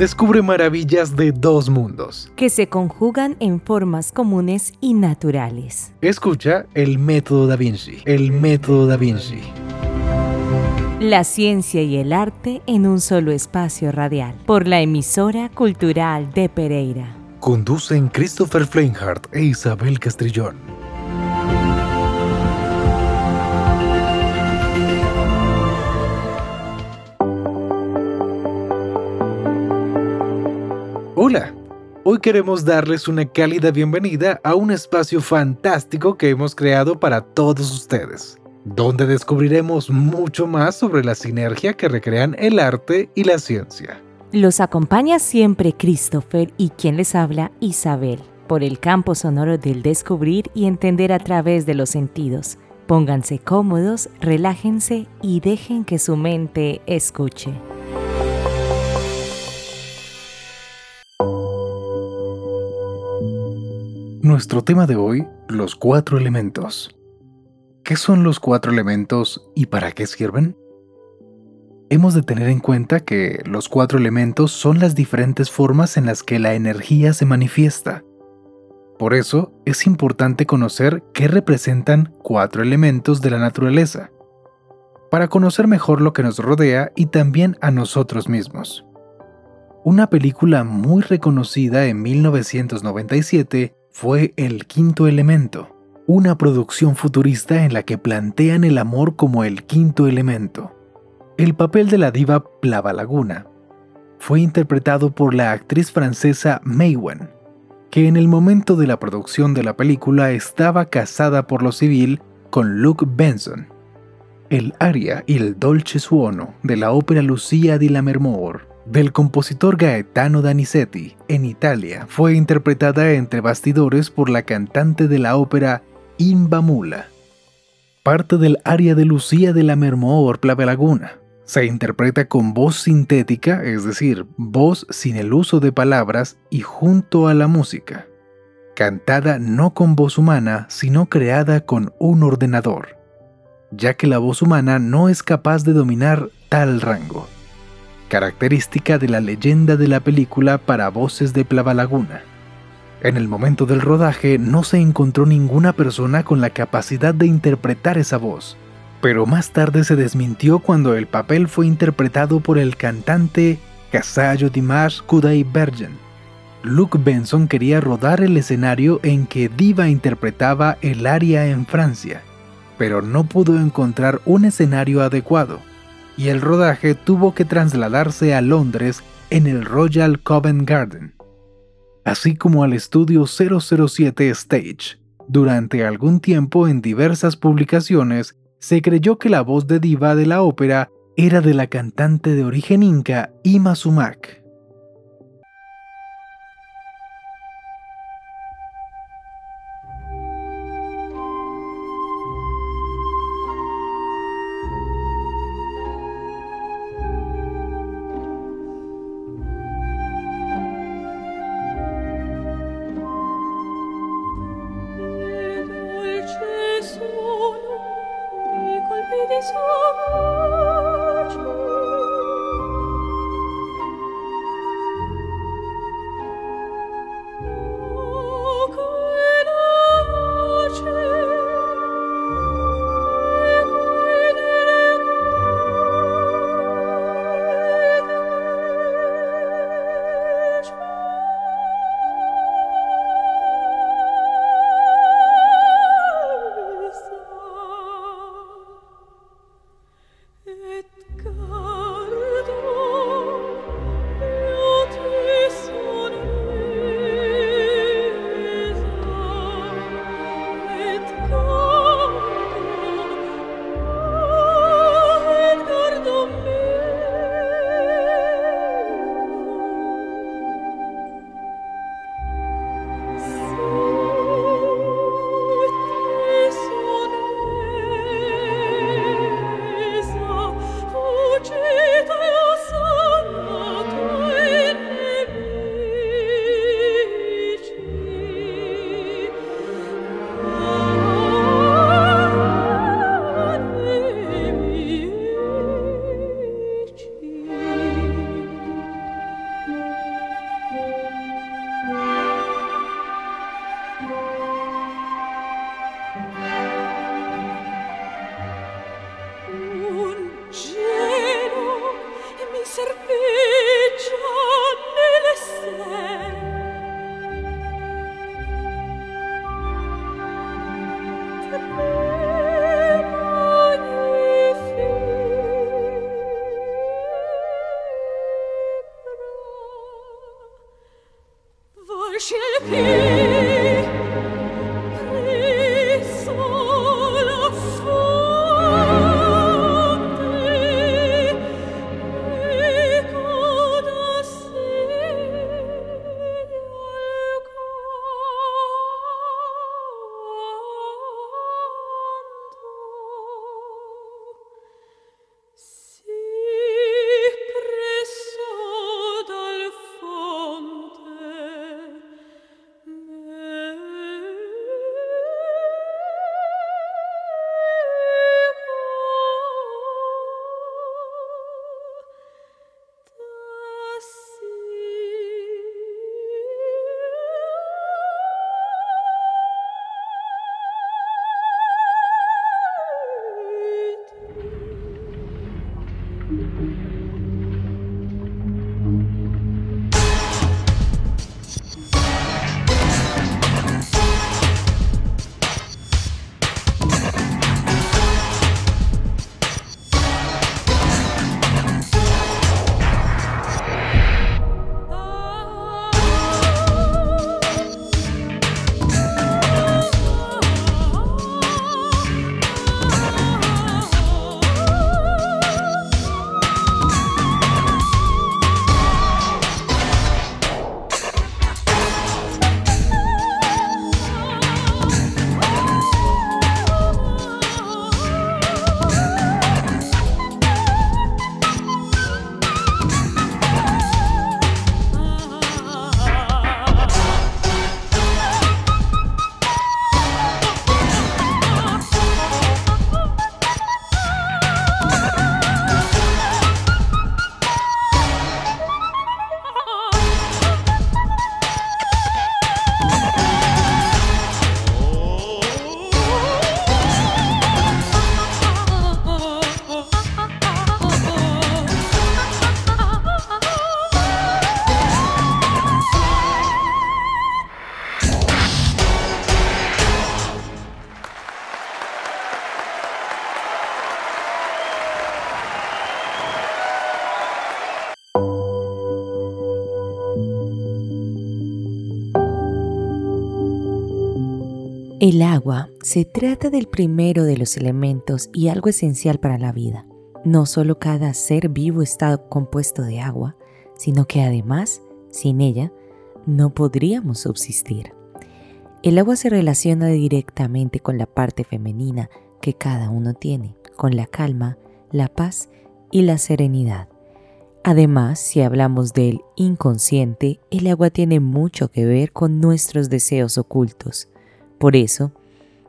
descubre maravillas de dos mundos que se conjugan en formas comunes y naturales. Escucha el método da Vinci, el método da Vinci. La ciencia y el arte en un solo espacio radial, por la emisora cultural de Pereira. Conducen Christopher Fleinhardt e Isabel Castrillón. Hoy queremos darles una cálida bienvenida a un espacio fantástico que hemos creado para todos ustedes, donde descubriremos mucho más sobre la sinergia que recrean el arte y la ciencia. Los acompaña siempre Christopher y quien les habla Isabel, por el campo sonoro del descubrir y entender a través de los sentidos. Pónganse cómodos, relájense y dejen que su mente escuche. Nuestro tema de hoy, los cuatro elementos. ¿Qué son los cuatro elementos y para qué sirven? Hemos de tener en cuenta que los cuatro elementos son las diferentes formas en las que la energía se manifiesta. Por eso es importante conocer qué representan cuatro elementos de la naturaleza, para conocer mejor lo que nos rodea y también a nosotros mismos. Una película muy reconocida en 1997 fue El Quinto Elemento, una producción futurista en la que plantean el amor como el quinto elemento. El papel de la diva Plava Laguna fue interpretado por la actriz francesa May Wen, que en el momento de la producción de la película estaba casada por lo civil con Luke Benson. El aria y el dolce suono de la ópera Lucia di Lammermoor del compositor Gaetano Danizetti en Italia fue interpretada entre bastidores por la cantante de la ópera Imba Mula. Parte del aria de Lucía de la Mermoor Laguna. Se interpreta con voz sintética, es decir, voz sin el uso de palabras y junto a la música, cantada no con voz humana, sino creada con un ordenador, ya que la voz humana no es capaz de dominar tal rango característica de la leyenda de la película para voces de Plava Laguna. En el momento del rodaje no se encontró ninguna persona con la capacidad de interpretar esa voz, pero más tarde se desmintió cuando el papel fue interpretado por el cantante Casallo Dimash Kudai Bergen. Luke Benson quería rodar el escenario en que Diva interpretaba el aria en Francia, pero no pudo encontrar un escenario adecuado y el rodaje tuvo que trasladarse a Londres en el Royal Covent Garden, así como al estudio 007 Stage. Durante algún tiempo en diversas publicaciones se creyó que la voz de diva de la ópera era de la cantante de origen inca Ima Sumac. El agua se trata del primero de los elementos y algo esencial para la vida. No solo cada ser vivo está compuesto de agua, sino que además, sin ella, no podríamos subsistir. El agua se relaciona directamente con la parte femenina que cada uno tiene, con la calma, la paz y la serenidad. Además, si hablamos del inconsciente, el agua tiene mucho que ver con nuestros deseos ocultos por eso,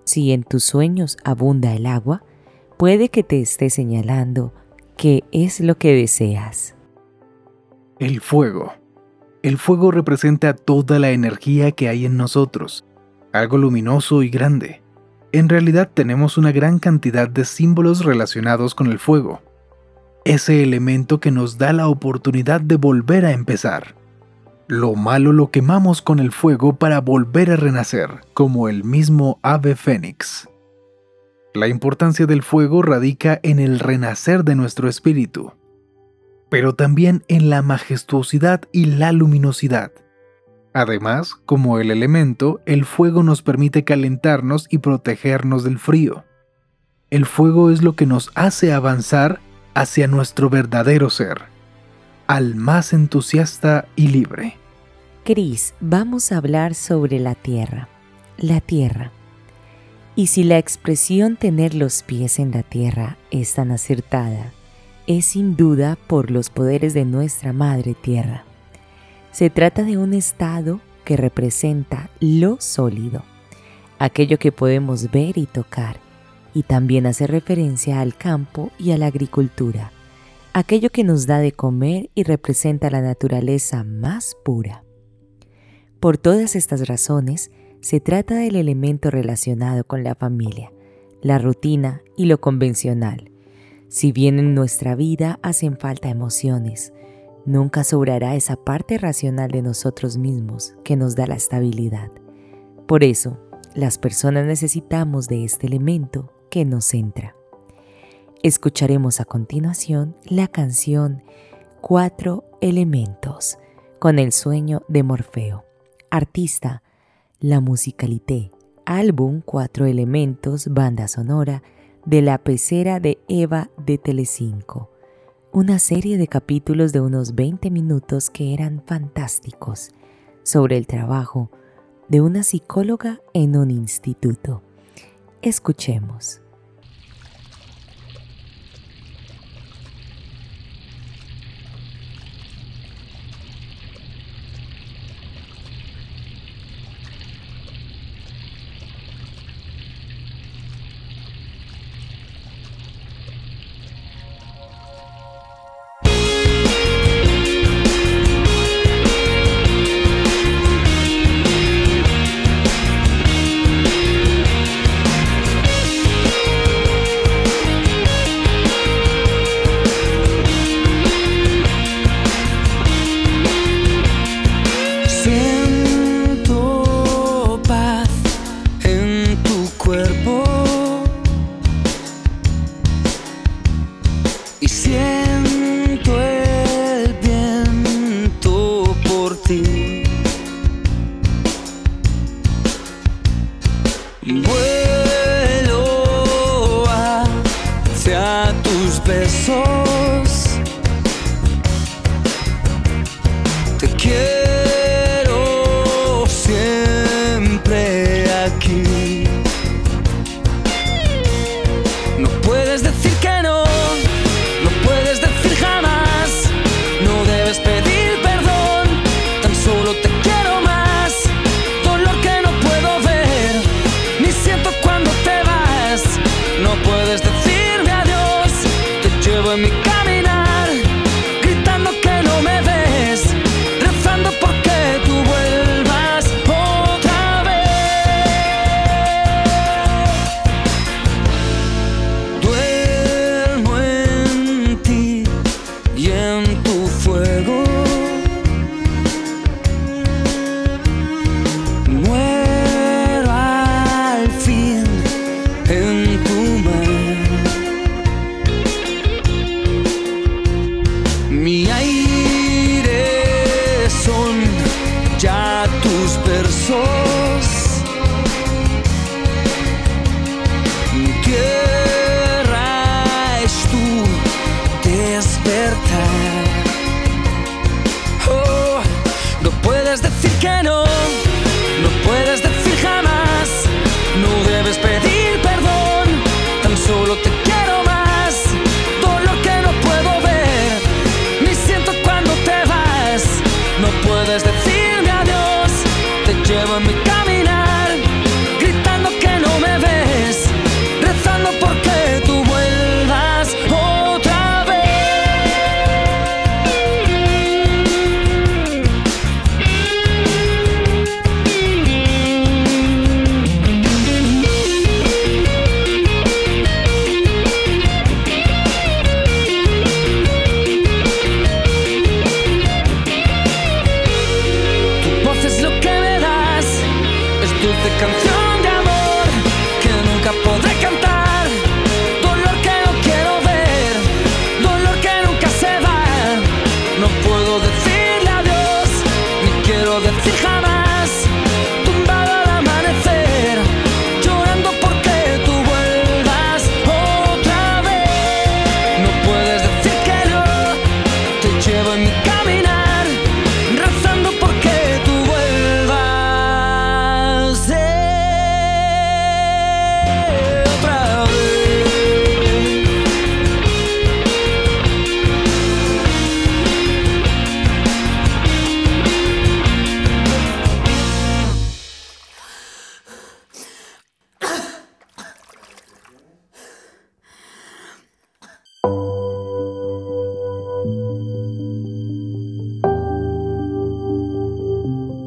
si en tus sueños abunda el agua, puede que te esté señalando qué es lo que deseas. El fuego. El fuego representa toda la energía que hay en nosotros, algo luminoso y grande. En realidad tenemos una gran cantidad de símbolos relacionados con el fuego, ese elemento que nos da la oportunidad de volver a empezar. Lo malo lo quemamos con el fuego para volver a renacer, como el mismo ave fénix. La importancia del fuego radica en el renacer de nuestro espíritu, pero también en la majestuosidad y la luminosidad. Además, como el elemento, el fuego nos permite calentarnos y protegernos del frío. El fuego es lo que nos hace avanzar hacia nuestro verdadero ser, al más entusiasta y libre. Cris, vamos a hablar sobre la tierra. La tierra. Y si la expresión tener los pies en la tierra es tan acertada, es sin duda por los poderes de nuestra Madre Tierra. Se trata de un estado que representa lo sólido, aquello que podemos ver y tocar, y también hace referencia al campo y a la agricultura, aquello que nos da de comer y representa la naturaleza más pura. Por todas estas razones, se trata del elemento relacionado con la familia, la rutina y lo convencional. Si bien en nuestra vida hacen falta emociones, nunca sobrará esa parte racional de nosotros mismos que nos da la estabilidad. Por eso, las personas necesitamos de este elemento que nos centra. Escucharemos a continuación la canción Cuatro Elementos con el sueño de Morfeo. Artista, La Musicalité, álbum Cuatro Elementos, banda sonora de La Pecera de Eva de Telecinco. Una serie de capítulos de unos 20 minutos que eran fantásticos sobre el trabajo de una psicóloga en un instituto. Escuchemos.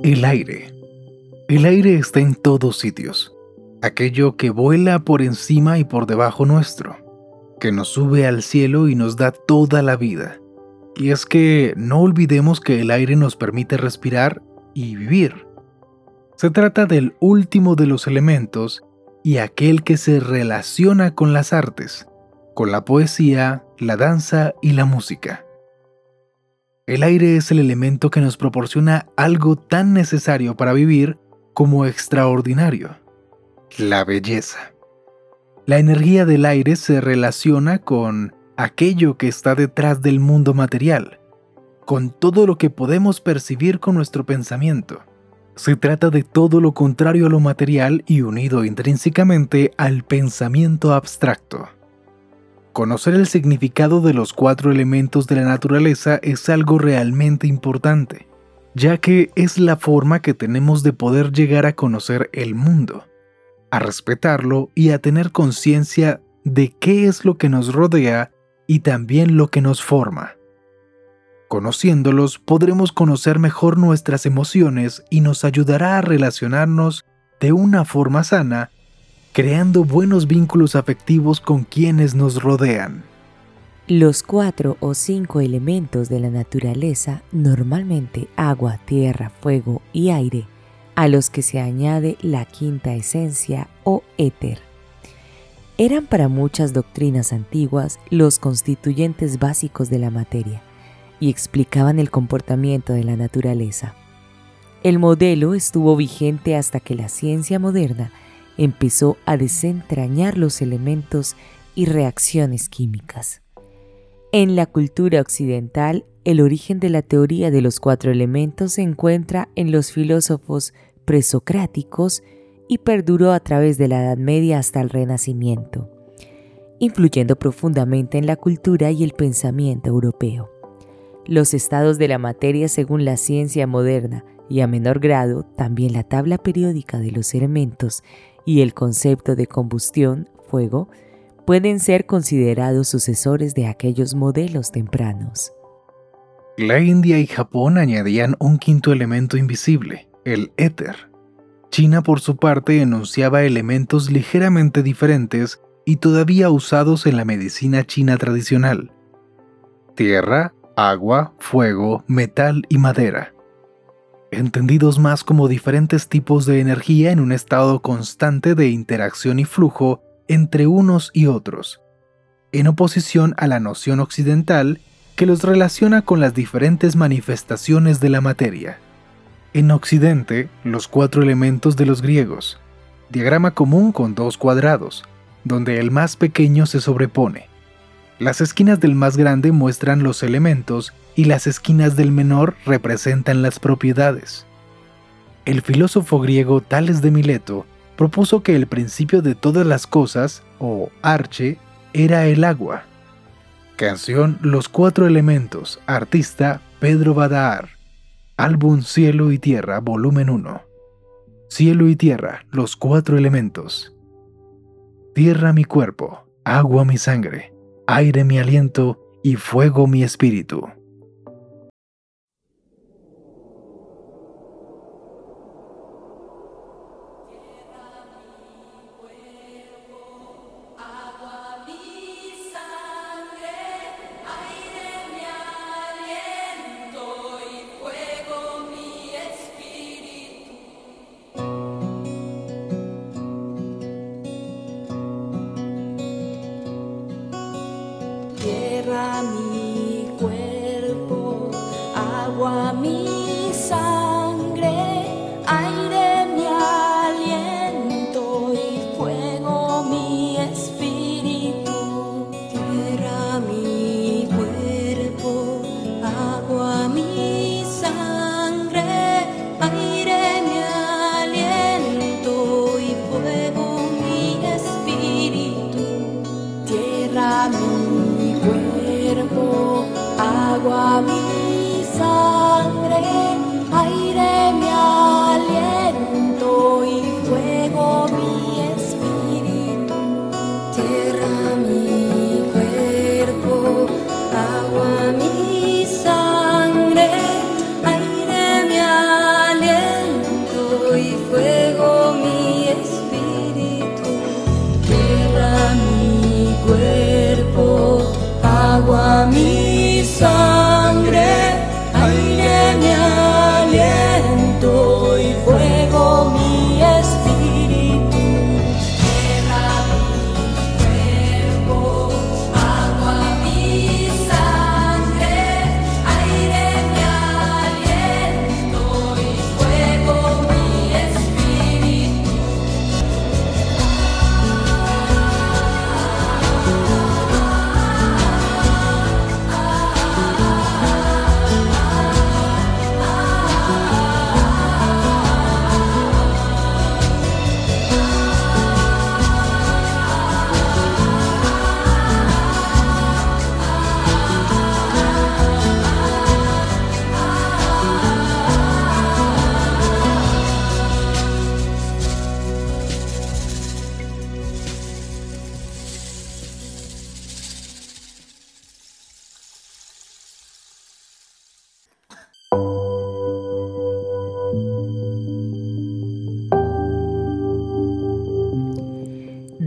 El aire. El aire está en todos sitios. Aquello que vuela por encima y por debajo nuestro, que nos sube al cielo y nos da toda la vida. Y es que no olvidemos que el aire nos permite respirar y vivir. Se trata del último de los elementos y aquel que se relaciona con las artes, con la poesía, la danza y la música. El aire es el elemento que nos proporciona algo tan necesario para vivir como extraordinario, la belleza. La energía del aire se relaciona con aquello que está detrás del mundo material, con todo lo que podemos percibir con nuestro pensamiento. Se trata de todo lo contrario a lo material y unido intrínsecamente al pensamiento abstracto. Conocer el significado de los cuatro elementos de la naturaleza es algo realmente importante, ya que es la forma que tenemos de poder llegar a conocer el mundo, a respetarlo y a tener conciencia de qué es lo que nos rodea y también lo que nos forma. Conociéndolos podremos conocer mejor nuestras emociones y nos ayudará a relacionarnos de una forma sana creando buenos vínculos afectivos con quienes nos rodean. Los cuatro o cinco elementos de la naturaleza, normalmente agua, tierra, fuego y aire, a los que se añade la quinta esencia o éter, eran para muchas doctrinas antiguas los constituyentes básicos de la materia y explicaban el comportamiento de la naturaleza. El modelo estuvo vigente hasta que la ciencia moderna empezó a desentrañar los elementos y reacciones químicas. En la cultura occidental, el origen de la teoría de los cuatro elementos se encuentra en los filósofos presocráticos y perduró a través de la Edad Media hasta el Renacimiento, influyendo profundamente en la cultura y el pensamiento europeo. Los estados de la materia según la ciencia moderna y a menor grado también la tabla periódica de los elementos y el concepto de combustión, fuego, pueden ser considerados sucesores de aquellos modelos tempranos. La India y Japón añadían un quinto elemento invisible, el éter. China por su parte enunciaba elementos ligeramente diferentes y todavía usados en la medicina china tradicional. Tierra, agua, fuego, metal y madera entendidos más como diferentes tipos de energía en un estado constante de interacción y flujo entre unos y otros, en oposición a la noción occidental que los relaciona con las diferentes manifestaciones de la materia. En Occidente, los cuatro elementos de los griegos, diagrama común con dos cuadrados, donde el más pequeño se sobrepone. Las esquinas del más grande muestran los elementos y las esquinas del menor representan las propiedades. El filósofo griego Tales de Mileto propuso que el principio de todas las cosas, o arche, era el agua. Canción Los Cuatro Elementos, artista Pedro Badaar. Álbum Cielo y Tierra, volumen 1. Cielo y Tierra, los cuatro elementos. Tierra mi cuerpo, agua mi sangre, aire mi aliento y fuego mi espíritu. Agua mi sangre,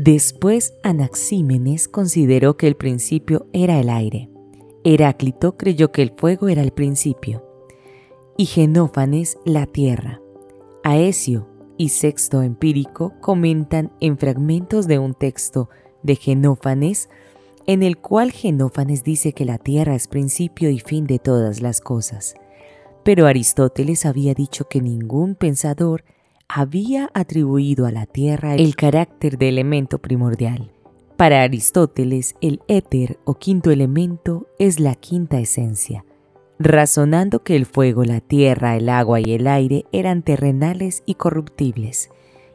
Después Anaxímenes consideró que el principio era el aire. Heráclito creyó que el fuego era el principio. Y Genófanes la tierra. Aesio y Sexto Empírico comentan en fragmentos de un texto de Genófanes en el cual Genófanes dice que la tierra es principio y fin de todas las cosas. Pero Aristóteles había dicho que ningún pensador había atribuido a la tierra el carácter de elemento primordial. Para Aristóteles, el éter o quinto elemento es la quinta esencia, razonando que el fuego, la tierra, el agua y el aire eran terrenales y corruptibles,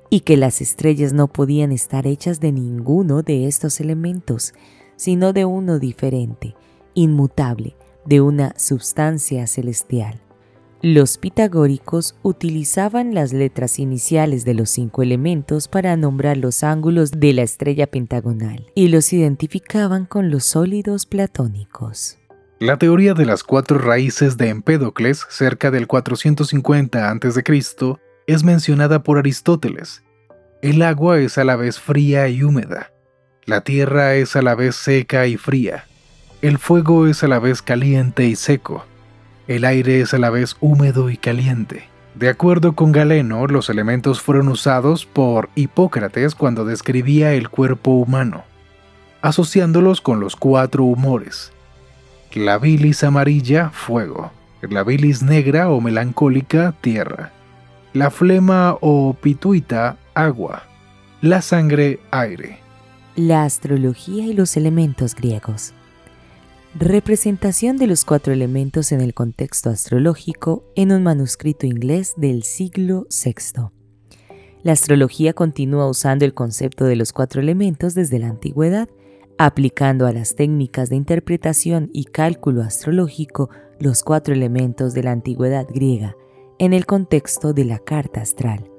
y que las estrellas no podían estar hechas de ninguno de estos elementos, sino de uno diferente, inmutable, de una substancia celestial. Los pitagóricos utilizaban las letras iniciales de los cinco elementos para nombrar los ángulos de la estrella pentagonal y los identificaban con los sólidos platónicos. La teoría de las cuatro raíces de Empédocles, cerca del 450 a.C., es mencionada por Aristóteles. El agua es a la vez fría y húmeda. La tierra es a la vez seca y fría. El fuego es a la vez caliente y seco el aire es a la vez húmedo y caliente. De acuerdo con Galeno, los elementos fueron usados por Hipócrates cuando describía el cuerpo humano, asociándolos con los cuatro humores. La bilis amarilla, fuego. La bilis negra o melancólica, tierra. La flema o pituita, agua. La sangre, aire. La astrología y los elementos griegos. Representación de los cuatro elementos en el contexto astrológico en un manuscrito inglés del siglo VI. La astrología continúa usando el concepto de los cuatro elementos desde la antigüedad, aplicando a las técnicas de interpretación y cálculo astrológico los cuatro elementos de la antigüedad griega en el contexto de la carta astral.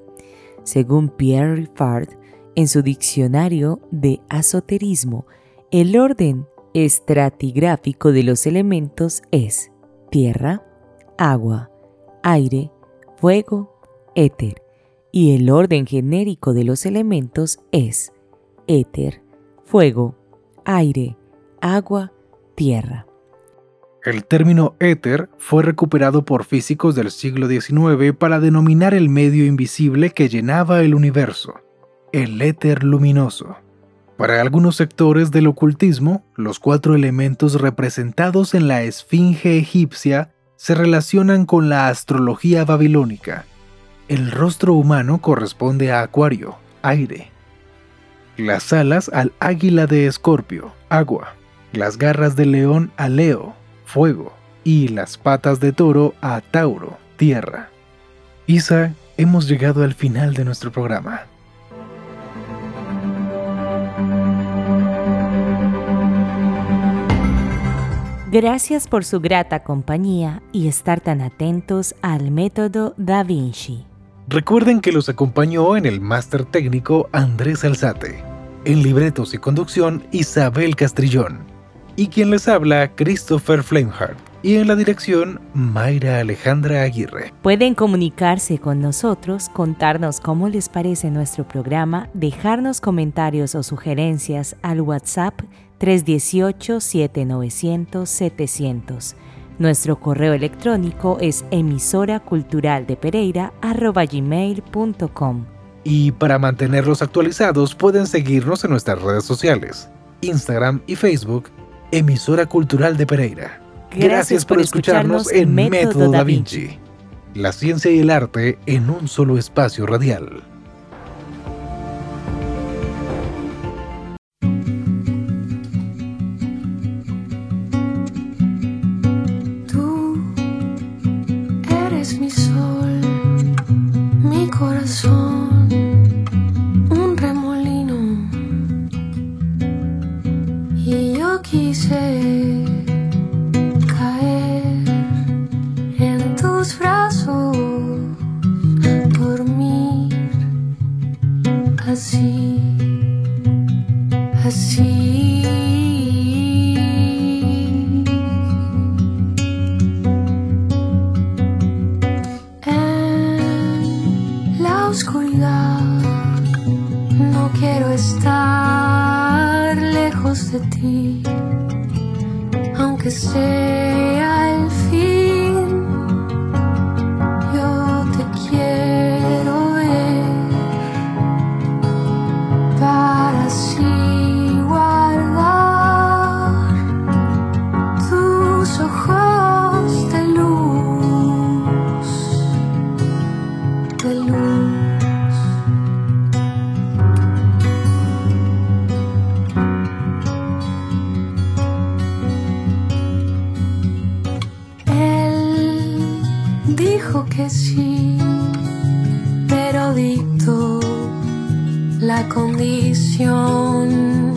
Según Pierre Riffard, en su diccionario de asoterismo, el orden estratigráfico de los elementos es tierra, agua, aire, fuego, éter, y el orden genérico de los elementos es éter, fuego, aire, agua, tierra. El término éter fue recuperado por físicos del siglo XIX para denominar el medio invisible que llenaba el universo, el éter luminoso. Para algunos sectores del ocultismo, los cuatro elementos representados en la esfinge egipcia se relacionan con la astrología babilónica. El rostro humano corresponde a Acuario, aire. Las alas al águila de Escorpio, agua. Las garras del león a Leo, fuego. Y las patas de toro a Tauro, tierra. Isa, hemos llegado al final de nuestro programa. Gracias por su grata compañía y estar tan atentos al método Da Vinci. Recuerden que los acompañó en el máster técnico Andrés Alzate, en libretos y conducción Isabel Castrillón, y quien les habla Christopher Flameheart, y en la dirección Mayra Alejandra Aguirre. Pueden comunicarse con nosotros, contarnos cómo les parece nuestro programa, dejarnos comentarios o sugerencias al WhatsApp 318-7900-700. Nuestro correo electrónico es emisora cultural de gmail.com. Y para mantenerlos actualizados pueden seguirnos en nuestras redes sociales, Instagram y Facebook, Emisora Cultural de Pereira. Gracias, por, escucharnos, en Método Da Vinci. La ciencia y el arte en un solo espacio radial. Aunque sea condición